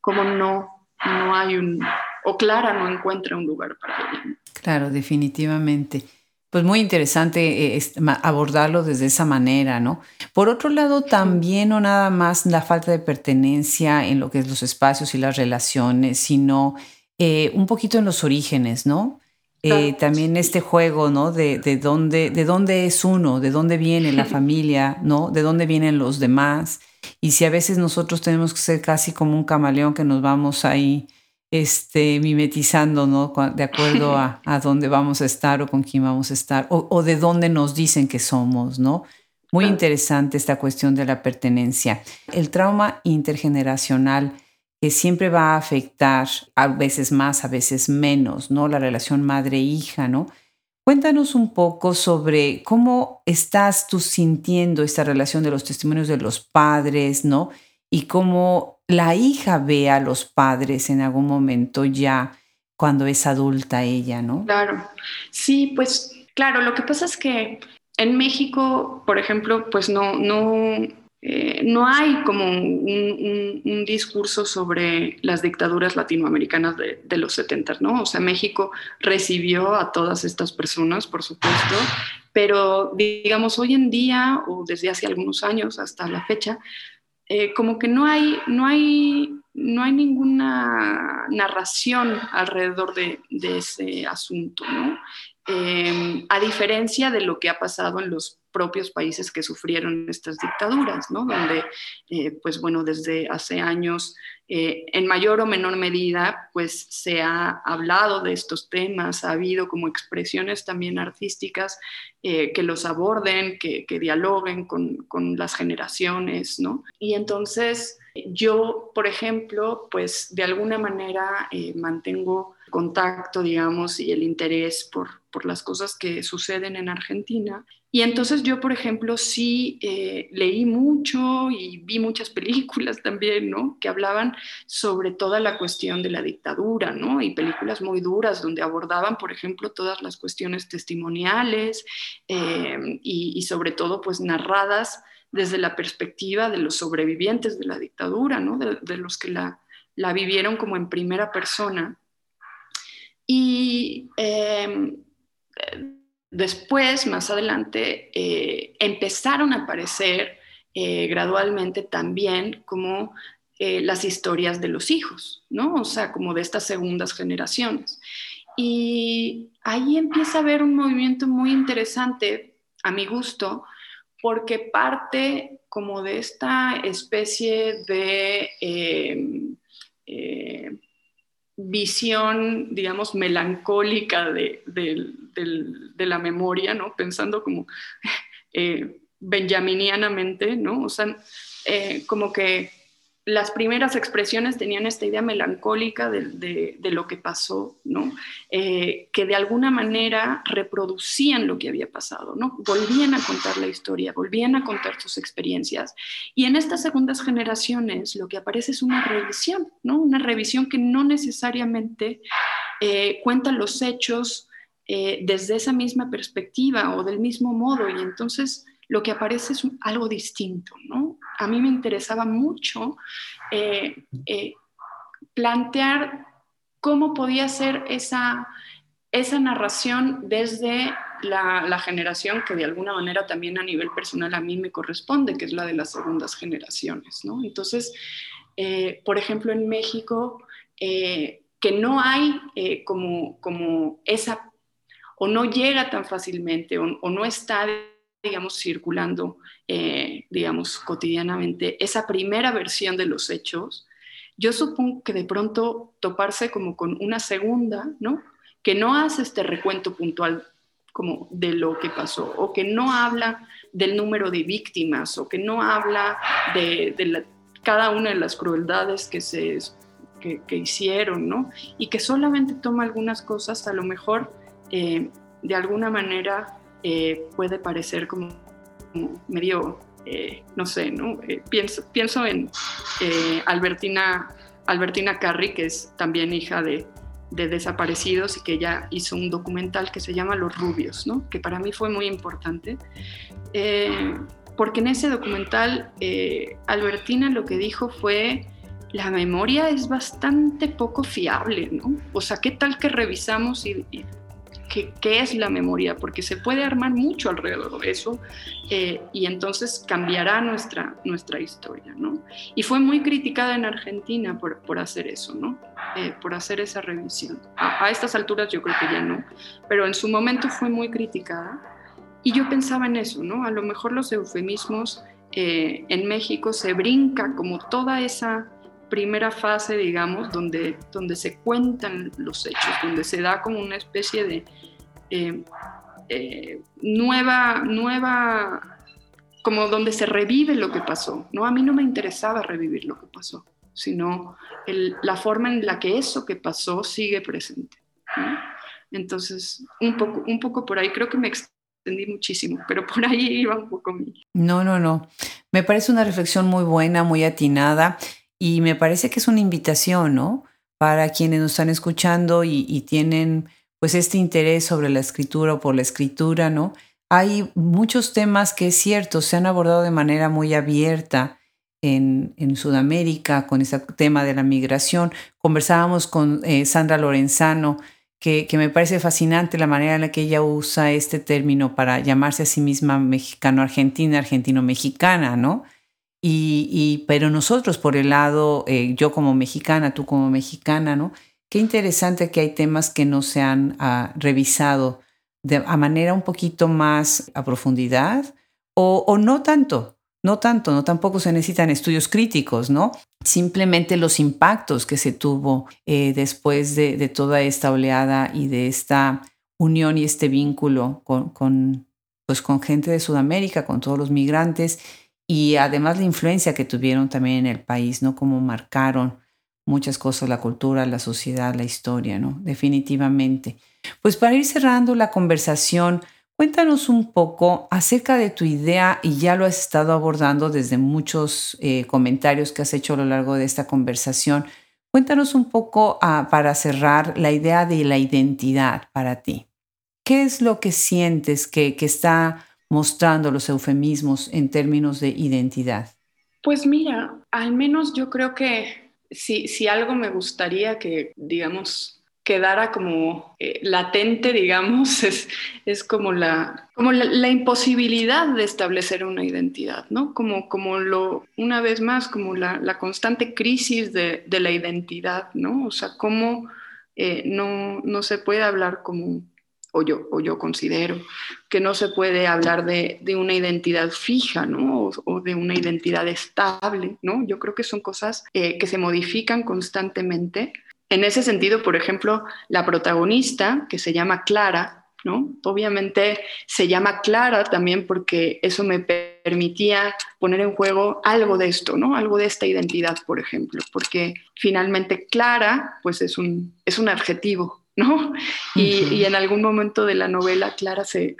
como no, no hay un, o Clara no encuentra un lugar para ella. Claro, definitivamente. Pues muy interesante eh, abordarlo desde esa manera, ¿no? Por otro lado, también no nada más la falta de pertenencia en lo que es los espacios y las relaciones, sino eh, un poquito en los orígenes, ¿no? Eh, también este juego, ¿no? De, de, dónde, de dónde es uno, de dónde viene la familia, ¿no? De dónde vienen los demás. Y si a veces nosotros tenemos que ser casi como un camaleón que nos vamos ahí este, mimetizando, ¿no? De acuerdo a, a dónde vamos a estar o con quién vamos a estar, o, de dónde nos dicen que somos, ¿no? Muy interesante esta cuestión de la pertenencia. El trauma intergeneracional que siempre va a afectar a veces más, a veces menos, ¿no? La relación madre-hija, ¿no? Cuéntanos un poco sobre cómo estás tú sintiendo esta relación de los testimonios de los padres, ¿no? Y cómo la hija ve a los padres en algún momento ya cuando es adulta ella, ¿no? Claro, sí, pues claro, lo que pasa es que en México, por ejemplo, pues no, no, eh, no hay como un, discurso sobre las dictaduras latinoamericanas de, los 70, ¿no? O sea, México recibió a todas estas personas, por supuesto, pero digamos hoy en día o desde hace algunos años hasta la fecha, eh, como que no hay, no hay, no hay ninguna narración alrededor de, ese asunto, ¿no? Eh, a diferencia de lo que ha pasado en los propios países que sufrieron estas dictaduras, ¿no? Donde, eh, pues bueno, desde hace años, eh, en mayor o menor medida, pues se ha hablado de estos temas, ha habido como expresiones también artísticas que los aborden, que, que dialoguen con, con, las generaciones, ¿no? Y entonces yo, por ejemplo, pues de alguna manera mantengo contacto, digamos, y el interés por, por las cosas que suceden en Argentina. Y entonces yo, por ejemplo, sí eh, leí mucho y vi muchas películas también, ¿no? Que hablaban sobre toda la cuestión de la dictadura, ¿no? Y películas muy duras donde abordaban, por ejemplo, todas las cuestiones testimoniales eh, y, sobre todo, pues narradas desde la perspectiva de los sobrevivientes de la dictadura, ¿no? De, los que la, vivieron como en primera persona. Y eh, después, más adelante, eh, empezaron a aparecer eh, gradualmente también como eh, las historias de los hijos, ¿no? O sea, como de estas segundas generaciones. Y ahí empieza a haber un movimiento muy interesante, a mi gusto, porque parte como de esta especie de visión, digamos, melancólica de, la memoria, ¿no? Pensando como eh, benjaminianamente, ¿no? O sea, eh, como que las primeras expresiones tenían esta idea melancólica de, lo que pasó. Eh, que de alguna manera reproducían lo que había pasado, volvían a contar la historia, volvían a contar sus experiencias. Y en estas segundas generaciones lo que aparece es una revisión, ¿no? una revisión que no necesariamente eh, cuenta los hechos eh, desde esa misma perspectiva o del mismo modo. Y entonces lo que aparece es algo distinto, ¿no? A mí me interesaba mucho eh, eh, plantear cómo podía ser esa, esa narración desde la, generación que de alguna manera también a nivel personal a mí me corresponde, que es la de las segundas generaciones, ¿no? Entonces, eh, por ejemplo, en México, que no hay como, como esa, o no llega tan fácilmente, o no está digamos, circulando, eh, digamos, cotidianamente, esa primera versión de los hechos, yo supongo que de pronto toparse como con una segunda, ¿no? Que no hace este recuento puntual como de lo que pasó, o que no habla del número de víctimas, o que no habla de, cada una de las crueldades que se que, hicieron, ¿no? Y que solamente toma algunas cosas, a lo mejor eh, de alguna manera eh, puede parecer como, medio, eh, no sé, ¿no? Eh, pienso, pienso en Albertina, Albertina Carri, que es también hija de, de, desaparecidos y que ella hizo un documental que se llama Los Rubios, ¿no? que para mí fue muy importante. porque en ese documental Albertina lo que dijo fue la memoria es bastante poco fiable, ¿no? O sea, ¿qué tal que revisamos y, y qué, es la memoria, porque se puede armar mucho alrededor de eso eh, y entonces cambiará nuestra, nuestra historia, ¿no? Y fue muy criticada en Argentina por, por hacer eso, ¿no? Eh, por hacer esa revisión. A, estas alturas yo creo que ya no, pero en su momento fue muy criticada y yo pensaba en eso, ¿no? A lo mejor los eufemismos eh, en México se brinca como toda esa primera fase, digamos, donde, donde se cuentan los hechos, donde se da como una especie de eh, eh, nueva, nueva, como donde se revive lo que pasó. ¿no? A mí no me interesaba revivir lo que pasó, sino la forma en la que eso que pasó sigue presente. Entonces, un poco, un poco por ahí, creo que me extendí muchísimo, pero por ahí iba un poco mi... No, no, no. Me parece una reflexión muy buena, muy atinada y me parece que es una invitación, ¿no? Para quienes nos están escuchando y, tienen pues este interés sobre la escritura o por la escritura, ¿no? hay muchos temas que es cierto, se han abordado de manera muy abierta en, Sudamérica con ese tema de la migración. Conversábamos con eh, Sandra Lorenzano, que, me parece fascinante la manera en la que ella usa este término para llamarse a sí misma mexicano-argentina, argentino-mexicana, ¿no? Y, pero nosotros por el lado, eh, yo como mexicana, tú como mexicana, ¿no? Qué interesante que hay temas que no se han ah, revisado de, a manera un poquito más a profundidad o, no tanto, no tanto, no tampoco se necesitan estudios críticos, ¿no? Simplemente los impactos que se tuvo eh, después de, toda esta oleada y de esta unión y este vínculo con, con, pues con gente de Sudamérica, con todos los migrantes y además la influencia que tuvieron también en el país, ¿no? Cómo marcaron muchas cosas, la cultura, la sociedad, la historia, ¿no? Definitivamente. Pues para ir cerrando la conversación, cuéntanos un poco acerca de tu idea y ya lo has estado abordando desde muchos eh, comentarios que has hecho a lo largo de esta conversación. Cuéntanos un poco ah, para cerrar la idea de la identidad para ti. ¿Qué es lo que sientes que, que está mostrando los eufemismos en términos de identidad? Pues mira, al menos yo creo que si, si algo me gustaría que, digamos, quedara como eh, latente, digamos, es, es como, la, como la, imposibilidad de establecer una identidad, ¿no? Como, como lo, una vez más, como la, la constante crisis de, de, la identidad, ¿no? O sea, cómo eh, no, no se puede hablar como o yo, o yo considero que no se puede hablar de, de una identidad fija, ¿no? O, de una identidad estable, ¿no? Yo creo que son cosas eh, que se modifican constantemente. En ese sentido, por ejemplo, la protagonista, que se llama Clara, ¿no? Obviamente se llama Clara también porque eso me permitía poner en juego algo de esto, ¿no? Algo de esta identidad, por ejemplo, porque finalmente Clara, pues es un, es un adjetivo, ¿no? Y, en algún momento de la novela Clara se,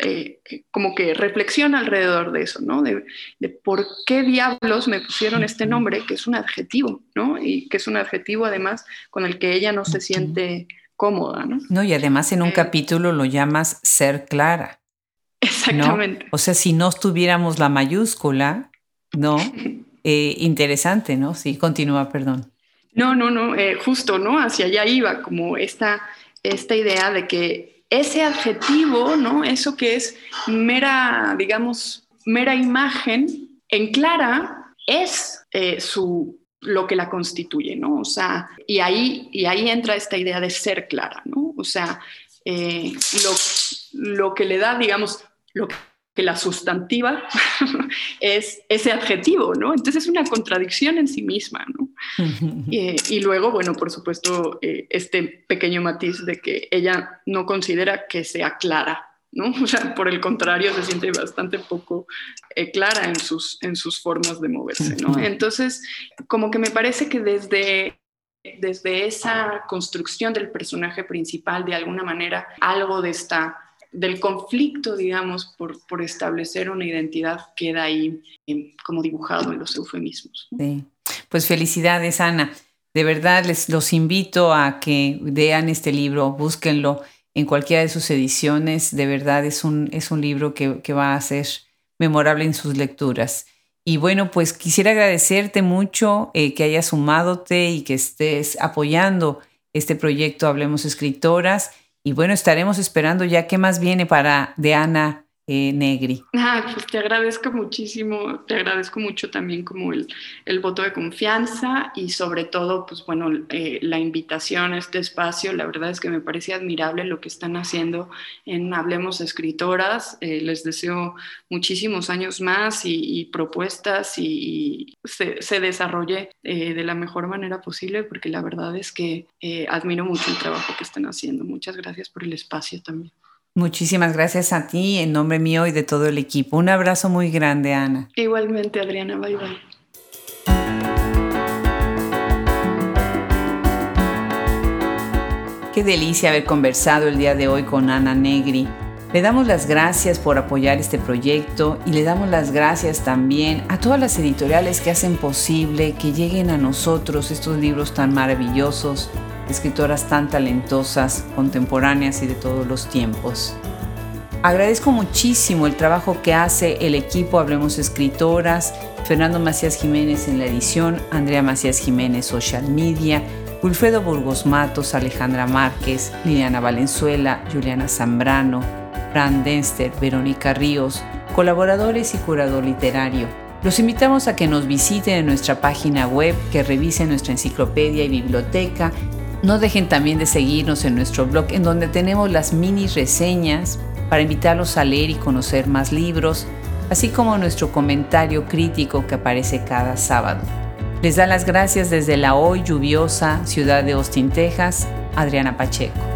eh, como que reflexiona alrededor de eso, ¿no? De, por qué diablos me pusieron este nombre, que es un adjetivo, ¿no? Y que es un adjetivo además con el que ella no se siente cómoda, ¿no? No, y además en un eh, capítulo lo llamas ser clara. Exactamente. O sea, si no tuviéramos la mayúscula, ¿no? Eh, interesante, ¿no? Sí, continúa, perdón. No, no, no, eh, justo, ¿no? Hacia allá iba, como esta, esta idea de que ese adjetivo, ¿no? Eso que es mera, digamos, mera imagen, en Clara es eh, su, lo que la constituye, ¿no? O sea, y ahí, y ahí entra esta idea de ser clara, ¿no? O sea, eh, lo, lo que le da, digamos, lo que que la sustantiva es ese adjetivo, ¿no? Entonces es una contradicción en sí misma, ¿no? y, luego, bueno, por supuesto, eh, este pequeño matiz de que ella no considera que sea clara, ¿no? O sea, por el contrario, se siente bastante poco eh, clara en sus, en sus formas de moverse, ¿no? Entonces, como que me parece que desde desde esa construcción del personaje principal, de alguna manera, algo de esta del conflicto, digamos, por, por, establecer una identidad queda ahí em, como dibujado en los eufemismos. Sí. Pues felicidades, Ana. De verdad les los invito a que vean este libro, búsquenlo en cualquiera de sus ediciones. De verdad es un, es un libro que, que va a ser memorable en sus lecturas. Y bueno, pues quisiera agradecerte mucho eh, que hayas sumadote y que estés apoyando este proyecto Hablemos Escritoras y bueno, estaremos esperando ya qué más viene para de Ana eh, Negri. Ah, pues te agradezco muchísimo, te agradezco mucho también como el, el voto de confianza y sobre todo, pues bueno, eh, la invitación a este espacio. La verdad es que me parece admirable lo que están haciendo en Hablemos Escritoras. Eh, les deseo muchísimos años más y, propuestas y, se, se, desarrolle de la mejor manera posible porque la verdad es que admiro mucho el trabajo que están haciendo. Muchas gracias por el espacio también. Muchísimas gracias a ti en nombre mío y de todo el equipo. Un abrazo muy grande, Ana. Igualmente, Adriana. Bye bye. Qué delicia haber conversado el día de hoy con Ana Negri. Le damos las gracias por apoyar este proyecto y le damos las gracias también a todas las editoriales que hacen posible que lleguen a nosotros estos libros tan maravillosos escritoras tan talentosas, contemporáneas y de todos los tiempos. Agradezco muchísimo el trabajo que hace el equipo Hablemos Escritoras, Fernando Macías Jiménez en la edición, Andrea Macías Jiménez Social Media, Wilfredo Burgos Matos, Alejandra Márquez, Liliana Valenzuela, Juliana Zambrano, Fran Denster, Verónica Ríos, colaboradores y curador literario. Los invitamos a que nos visiten en nuestra página web, que revisen nuestra enciclopedia y biblioteca. No dejen también de seguirnos en nuestro blog, en donde tenemos las mini reseñas para invitarlos a leer y conocer más libros, así como nuestro comentario crítico que aparece cada sábado. Les da las gracias desde la hoy lluviosa ciudad de Austin, Texas, Adriana Pacheco.